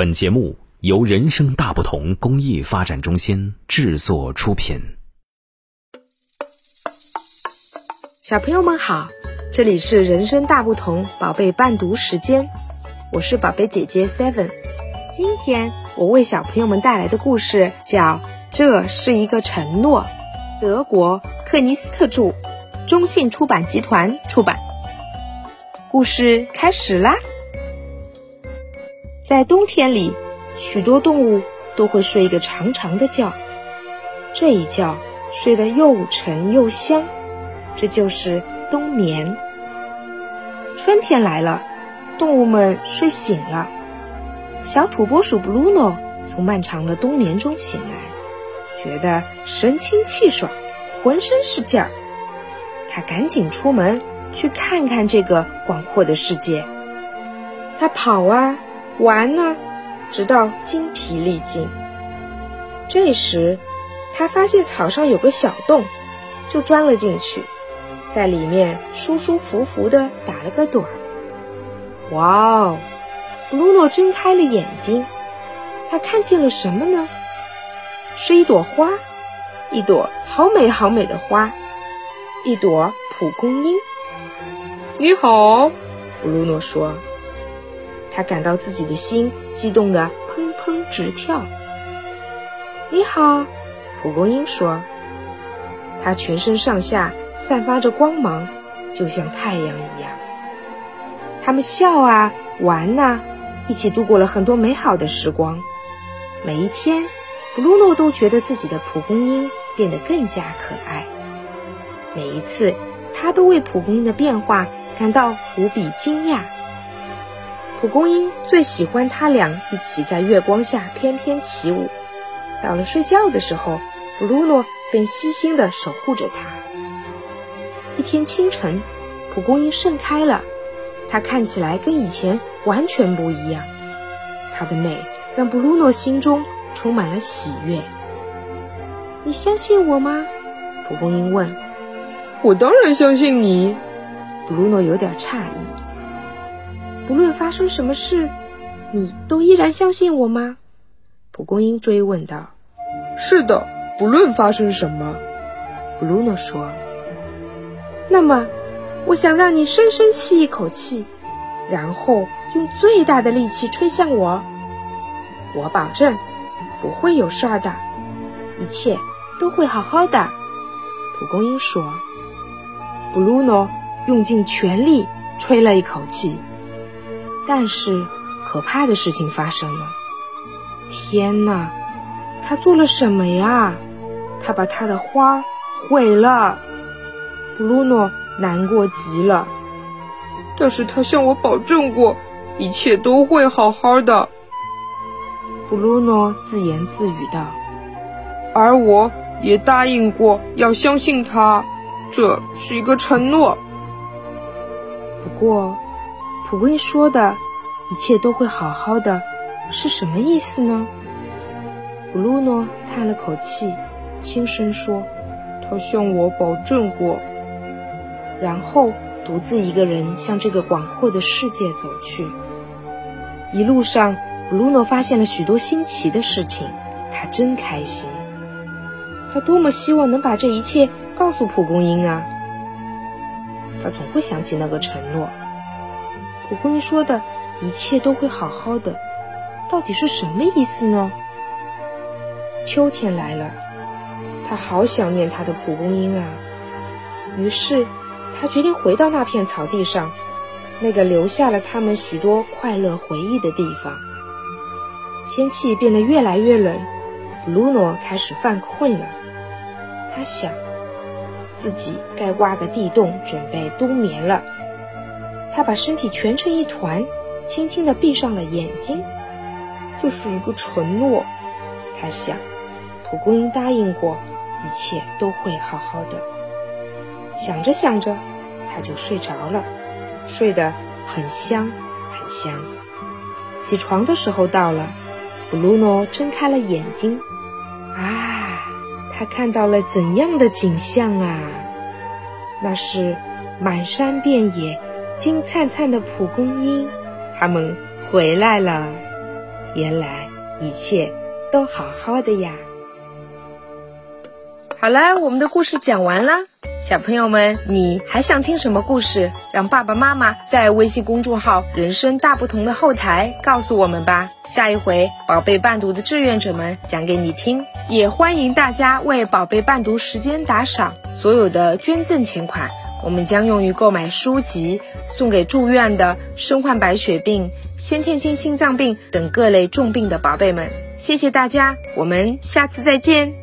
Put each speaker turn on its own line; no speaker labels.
本节目由人生大不同公益发展中心制作出品。
小朋友们好，这里是人生大不同宝贝伴读时间，我是宝贝姐姐 Seven。今天我为小朋友们带来的故事叫《这是一个承诺》，德国克尼斯特著，中信出版集团出版。故事开始啦！在冬天里，许多动物都会睡一个长长的觉，这一觉睡得又沉又香，这就是冬眠。春天来了，动物们睡醒了。小土拨鼠布鲁诺从漫长的冬眠中醒来，觉得神清气爽，浑身是劲儿。他赶紧出门去看看这个广阔的世界。他跑啊！玩呢，直到精疲力尽。这时，他发现草上有个小洞，就钻了进去，在里面舒舒服服地打了个盹儿。哇哦！布鲁诺睁开了眼睛，他看见了什么呢？是一朵花，一朵好美好美的花，一朵蒲公英。你好，布鲁诺说。他感到自己的心激动得砰砰直跳。你好，蒲公英说。它全身上下散发着光芒，就像太阳一样。他们笑啊，玩呐，一起度过了很多美好的时光。每一天，布鲁诺都觉得自己的蒲公英变得更加可爱。每一次，他都为蒲公英的变化感到无比惊讶。蒲公英最喜欢他俩一起在月光下翩翩起舞。到了睡觉的时候，布鲁诺便悉心地守护着它。一天清晨，蒲公英盛开了，它看起来跟以前完全不一样。它的美让布鲁诺心中充满了喜悦。你相信我吗？蒲公英问。
我当然相信你。
布鲁诺有点诧异。不论发生什么事，你都依然相信我吗？蒲公英追问道。
“是的，不论发生什么。”
布鲁诺说。“那么，我想让你深深吸一口气，然后用最大的力气吹向我。我保证，不会有事儿的，一切都会好好的。”蒲公英说。布鲁诺用尽全力吹了一口气。但是，可怕的事情发生了！天哪，他做了什么呀？他把他的花毁了！布鲁诺难过极了。
但是他向我保证过，一切都会好好的。
布鲁诺自言自语道。
而我也答应过要相信他，这是一个承诺。
不过。蒲公英说的“一切都会好好的”是什么意思呢？布鲁诺叹了口气，轻声说：“
他向我保证过。”
然后独自一个人向这个广阔的世界走去。一路上，布鲁诺发现了许多新奇的事情，他真开心。他多么希望能把这一切告诉蒲公英啊！他总会想起那个承诺。蒲公英说的一切都会好好的，到底是什么意思呢？秋天来了，他好想念他的蒲公英啊。于是，他决定回到那片草地上，那个留下了他们许多快乐回忆的地方。天气变得越来越冷，布鲁诺开始犯困了。他想，自己该挖个地洞，准备冬眠了。他把身体蜷成一团，轻轻地闭上了眼睛。
这是一个承诺，
他想。蒲公英答应过，一切都会好好的。想着想着，他就睡着了，睡得很香很香。起床的时候到了，布鲁诺睁开了眼睛。啊，他看到了怎样的景象啊？那是满山遍野。金灿灿的蒲公英，它们回来了。
原来一切都好好的呀。
好了，我们的故事讲完了。小朋友们，你还想听什么故事？让爸爸妈妈在微信公众号“人生大不同”的后台告诉我们吧。下一回，宝贝伴读的志愿者们讲给你听。也欢迎大家为宝贝伴读时间打赏，所有的捐赠钱款，我们将用于购买书籍，送给住院的、身患白血病、先天性心脏病等各类重病的宝贝们。谢谢大家，我们下次再见。